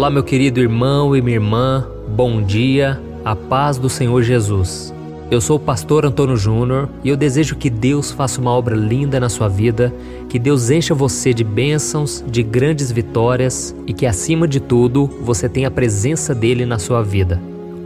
Olá, meu querido irmão e minha irmã, bom dia, a paz do Senhor Jesus. Eu sou o pastor Antônio Júnior e eu desejo que Deus faça uma obra linda na sua vida, que Deus encha você de bênçãos, de grandes vitórias e que, acima de tudo, você tenha a presença dele na sua vida.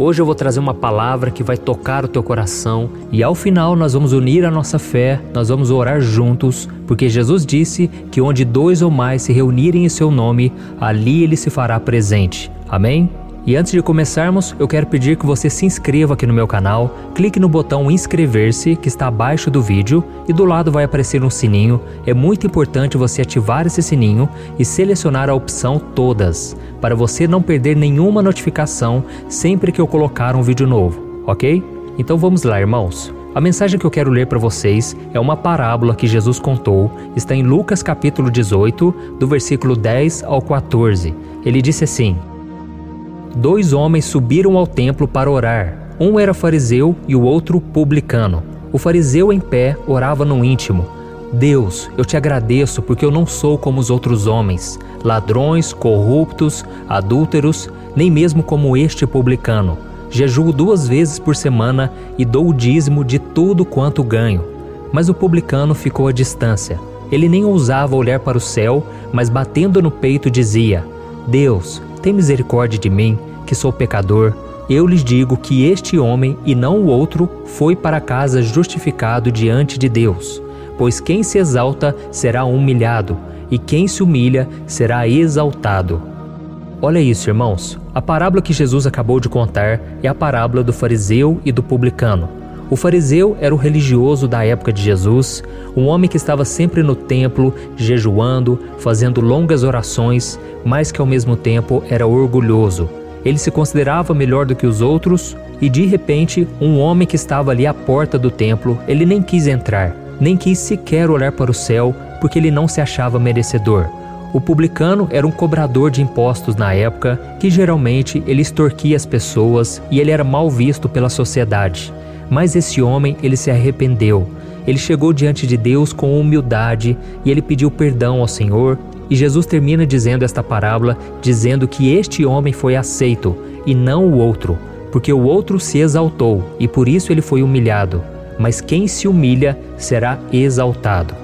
Hoje eu vou trazer uma palavra que vai tocar o teu coração e ao final nós vamos unir a nossa fé, nós vamos orar juntos, porque Jesus disse que onde dois ou mais se reunirem em seu nome, ali ele se fará presente. Amém? E antes de começarmos, eu quero pedir que você se inscreva aqui no meu canal, clique no botão inscrever-se que está abaixo do vídeo e do lado vai aparecer um sininho. É muito importante você ativar esse sininho e selecionar a opção todas, para você não perder nenhuma notificação sempre que eu colocar um vídeo novo, ok? Então vamos lá, irmãos. A mensagem que eu quero ler para vocês é uma parábola que Jesus contou, está em Lucas capítulo 18, do versículo 10 ao 14. Ele disse assim: dois homens subiram ao templo para orar. Um era fariseu e o outro publicano. O fariseu em pé orava no íntimo: Deus, eu te agradeço porque eu não sou como os outros homens, ladrões, corruptos, adúlteros, nem mesmo como este publicano. Jejuo duas vezes por semana e dou o dízimo de tudo quanto ganho. Mas o publicano ficou à distância. Ele nem ousava olhar para o céu, mas batendo no peito dizia: Deus, tem misericórdia de mim, que sou pecador. Eu lhes digo que este homem e não o outro foi para casa justificado diante de Deus. Pois quem se exalta será humilhado, e quem se humilha será exaltado. Olha isso, irmãos. A parábola que Jesus acabou de contar é a parábola do fariseu e do publicano. O fariseu era o religioso da época de Jesus, um homem que estava sempre no templo, jejuando, fazendo longas orações, mas que ao mesmo tempo era orgulhoso. Ele se considerava melhor do que os outros e de repente, um homem que estava ali à porta do templo, ele nem quis entrar, nem quis sequer olhar para o céu, porque ele não se achava merecedor. O publicano era um cobrador de impostos na época, que geralmente ele extorquia as pessoas e ele era mal visto pela sociedade. Mas esse homem, ele se arrependeu. Ele chegou diante de Deus com humildade e ele pediu perdão ao Senhor. E Jesus termina dizendo esta parábola, dizendo que este homem foi aceito e não o outro, porque o outro se exaltou e por isso ele foi humilhado. Mas quem se humilha será exaltado.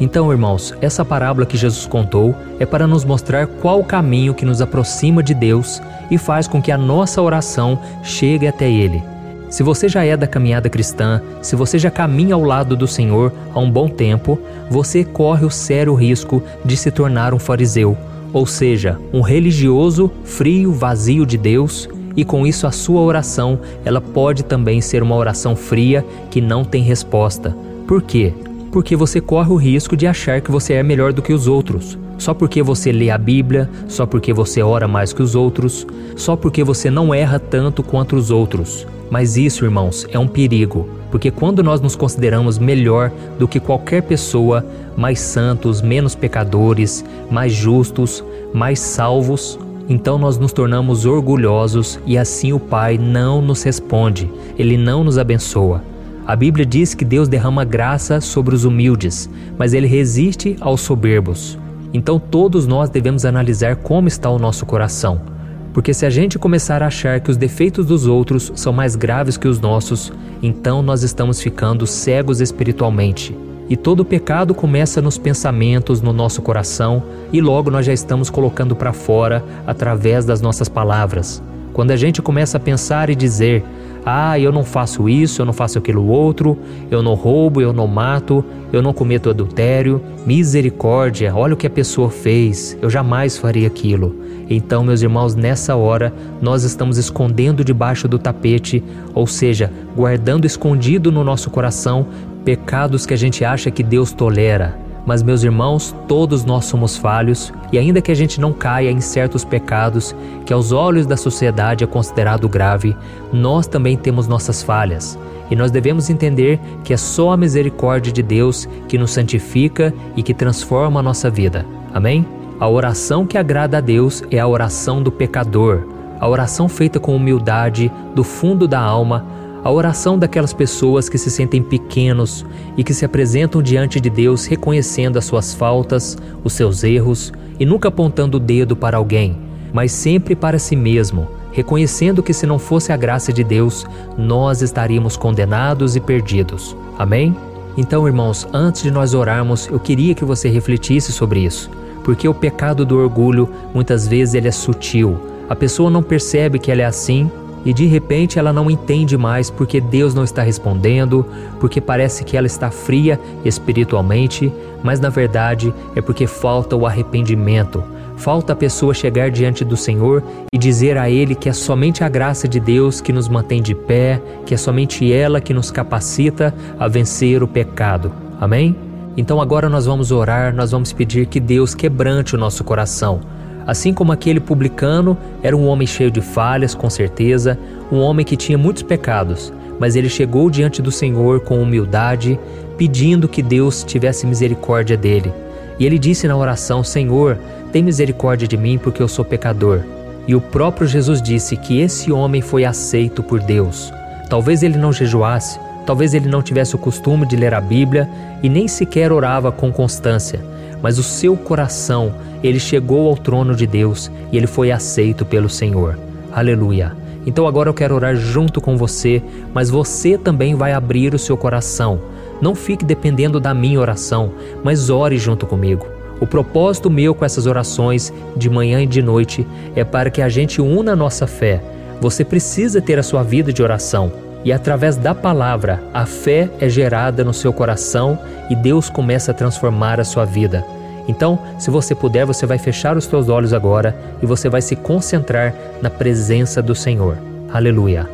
Então, irmãos, essa parábola que Jesus contou é para nos mostrar qual o caminho que nos aproxima de Deus e faz com que a nossa oração chegue até Ele. Se você já é da caminhada cristã, se você já caminha ao lado do Senhor há um bom tempo, você corre o sério risco de se tornar um fariseu, ou seja, um religioso frio, vazio de Deus, e com isso a sua oração, ela pode também ser uma oração fria que não tem resposta. Por quê? Porque você corre o risco de achar que você é melhor do que os outros. Só porque você lê a Bíblia, só porque você ora mais que os outros, só porque você não erra tanto quanto os outros. Mas isso, irmãos, é um perigo, porque quando nós nos consideramos melhor do que qualquer pessoa, mais santos, menos pecadores, mais justos, mais salvos, então nós nos tornamos orgulhosos e assim o Pai não nos responde, ele não nos abençoa. A Bíblia diz que Deus derrama graça sobre os humildes, mas ele resiste aos soberbos. Então todos nós devemos analisar como está o nosso coração. Porque se a gente começar a achar que os defeitos dos outros são mais graves que os nossos, então nós estamos ficando cegos espiritualmente. E todo pecado começa nos pensamentos, no nosso coração, e logo nós já estamos colocando para fora através das nossas palavras. Quando a gente começa a pensar e dizer: ah, eu não faço isso, eu não faço aquilo outro, eu não roubo, eu não mato, eu não cometo adultério. Misericórdia, olha o que a pessoa fez, eu jamais faria aquilo. Então, meus irmãos, nessa hora, nós estamos escondendo debaixo do tapete, ou seja, guardando escondido no nosso coração pecados que a gente acha que Deus tolera. Mas, meus irmãos, todos nós somos falhos e, ainda que a gente não caia em certos pecados que aos olhos da sociedade é considerado grave, nós também temos nossas falhas. E nós devemos entender que é só a misericórdia de Deus que nos santifica e que transforma a nossa vida. Amém? A oração que agrada a Deus é a oração do pecador, a oração feita com humildade, do fundo da alma, a oração daquelas pessoas que se sentem pequenos e que se apresentam diante de Deus reconhecendo as suas faltas, os seus erros e nunca apontando o dedo para alguém, mas sempre para si mesmo, reconhecendo que se não fosse a graça de Deus, nós estaríamos condenados e perdidos. Amém? Então, irmãos, antes de nós orarmos, eu queria que você refletisse sobre isso, porque o pecado do orgulho muitas vezes ele é sutil. A pessoa não percebe que ela é assim e de repente ela não entende mais porque Deus não está respondendo, porque parece que ela está fria espiritualmente, mas na verdade é porque falta o arrependimento. Falta a pessoa chegar diante do Senhor e dizer a Ele que é somente a graça de Deus que nos mantém de pé, que é somente ela que nos capacita a vencer o pecado. Amém? Então agora nós vamos orar, nós vamos pedir que Deus quebrante o nosso coração Assim como aquele publicano era um homem cheio de falhas, com certeza, um homem que tinha muitos pecados, mas ele chegou diante do Senhor com humildade, pedindo que Deus tivesse misericórdia dele. E ele disse na oração: Senhor, tem misericórdia de mim, porque eu sou pecador. E o próprio Jesus disse que esse homem foi aceito por Deus. Talvez ele não jejuasse, talvez ele não tivesse o costume de ler a Bíblia e nem sequer orava com constância mas o seu coração, ele chegou ao trono de Deus e ele foi aceito pelo Senhor. Aleluia. Então agora eu quero orar junto com você, mas você também vai abrir o seu coração. Não fique dependendo da minha oração, mas ore junto comigo. O propósito meu com essas orações, de manhã e de noite, é para que a gente una a nossa fé. Você precisa ter a sua vida de oração. E através da palavra, a fé é gerada no seu coração e Deus começa a transformar a sua vida. Então, se você puder, você vai fechar os seus olhos agora e você vai se concentrar na presença do Senhor. Aleluia.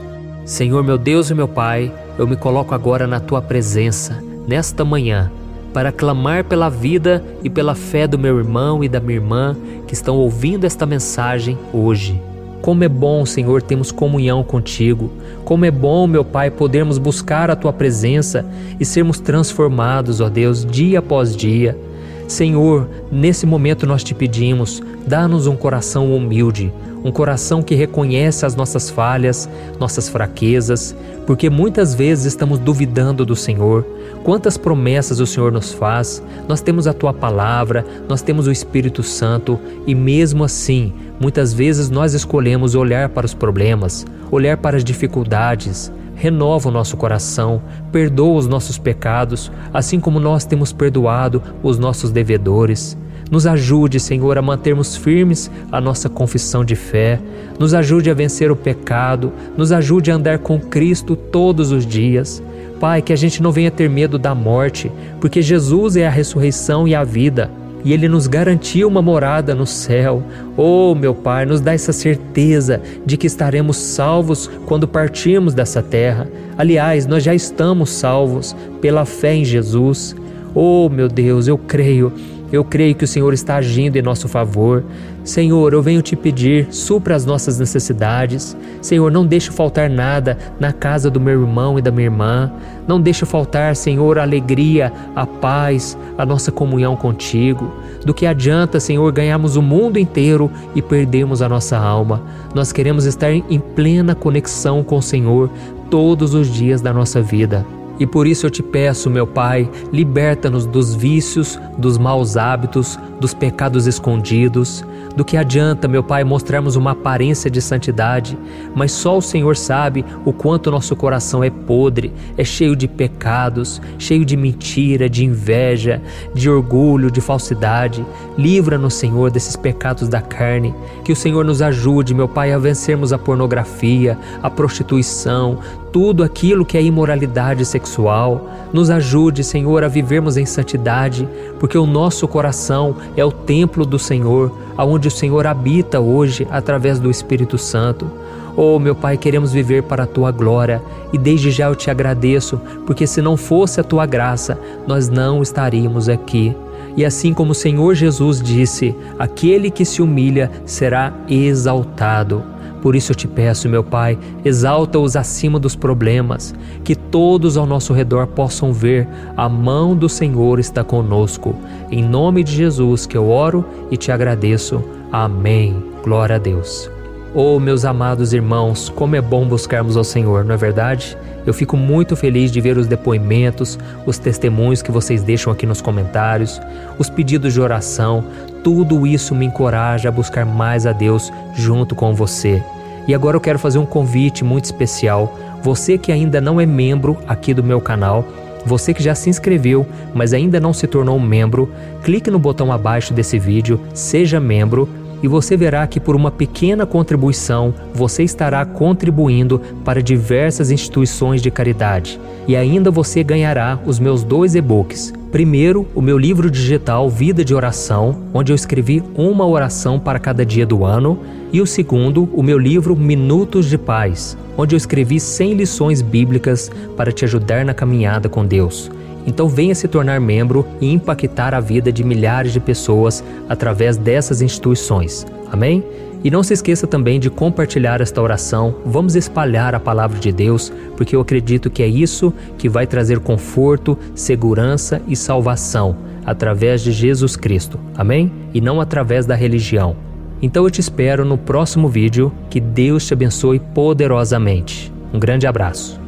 Senhor, meu Deus e meu Pai, eu me coloco agora na tua presença, nesta manhã, para clamar pela vida e pela fé do meu irmão e da minha irmã que estão ouvindo esta mensagem hoje. Como é bom, Senhor, termos comunhão contigo. Como é bom, meu Pai, podermos buscar a tua presença e sermos transformados, ó Deus, dia após dia. Senhor, nesse momento nós te pedimos, dá-nos um coração humilde, um coração que reconhece as nossas falhas, nossas fraquezas, porque muitas vezes estamos duvidando do Senhor. Quantas promessas o Senhor nos faz, nós temos a tua palavra, nós temos o Espírito Santo e mesmo assim, muitas vezes nós escolhemos olhar para os problemas, olhar para as dificuldades, renova o nosso coração, perdoa os nossos pecados, assim como nós temos perdoado os nossos devedores. Nos ajude, Senhor, a mantermos firmes a nossa confissão de fé. Nos ajude a vencer o pecado. Nos ajude a andar com Cristo todos os dias. Pai, que a gente não venha ter medo da morte, porque Jesus é a ressurreição e a vida e Ele nos garantiu uma morada no céu. Oh, meu Pai, nos dá essa certeza de que estaremos salvos quando partirmos dessa terra. Aliás, nós já estamos salvos pela fé em Jesus. Oh, meu Deus, eu creio eu creio que o Senhor está agindo em nosso favor. Senhor, eu venho te pedir, supra as nossas necessidades. Senhor, não deixe faltar nada na casa do meu irmão e da minha irmã. Não deixe faltar, Senhor, a alegria, a paz, a nossa comunhão contigo. Do que adianta, Senhor, ganharmos o mundo inteiro e perdermos a nossa alma. Nós queremos estar em plena conexão com o Senhor todos os dias da nossa vida. E por isso eu te peço, meu Pai, liberta-nos dos vícios, dos maus hábitos, dos pecados escondidos. Do que adianta, meu Pai, mostrarmos uma aparência de santidade, mas só o Senhor sabe o quanto nosso coração é podre, é cheio de pecados, cheio de mentira, de inveja, de orgulho, de falsidade. Livra-nos, Senhor, desses pecados da carne. Que o Senhor nos ajude, meu Pai, a vencermos a pornografia, a prostituição, tudo aquilo que é imoralidade sexual. Nos ajude, Senhor, a vivermos em santidade, porque o nosso coração é o templo do Senhor, aonde o Senhor habita hoje através do Espírito Santo. Oh, meu Pai, queremos viver para a tua glória e desde já eu te agradeço, porque se não fosse a tua graça, nós não estaríamos aqui. E assim como o Senhor Jesus disse: aquele que se humilha será exaltado. Por isso eu te peço, meu Pai, exalta-os acima dos problemas, que todos ao nosso redor possam ver a mão do Senhor está conosco. Em nome de Jesus que eu oro e te agradeço. Amém. Glória a Deus. Oh, meus amados irmãos, como é bom buscarmos ao Senhor, não é verdade? Eu fico muito feliz de ver os depoimentos, os testemunhos que vocês deixam aqui nos comentários, os pedidos de oração. Tudo isso me encoraja a buscar mais a Deus junto com você. E agora eu quero fazer um convite muito especial. Você que ainda não é membro aqui do meu canal, você que já se inscreveu, mas ainda não se tornou membro, clique no botão abaixo desse vídeo, seja membro e você verá que por uma pequena contribuição você estará contribuindo para diversas instituições de caridade. E ainda você ganhará os meus dois e-books. Primeiro, o meu livro digital Vida de Oração, onde eu escrevi uma oração para cada dia do ano, e o segundo, o meu livro Minutos de Paz, onde eu escrevi 100 lições bíblicas para te ajudar na caminhada com Deus. Então venha se tornar membro e impactar a vida de milhares de pessoas através dessas instituições. Amém? E não se esqueça também de compartilhar esta oração. Vamos espalhar a palavra de Deus, porque eu acredito que é isso que vai trazer conforto, segurança e salvação através de Jesus Cristo. Amém? E não através da religião. Então eu te espero no próximo vídeo. Que Deus te abençoe poderosamente. Um grande abraço.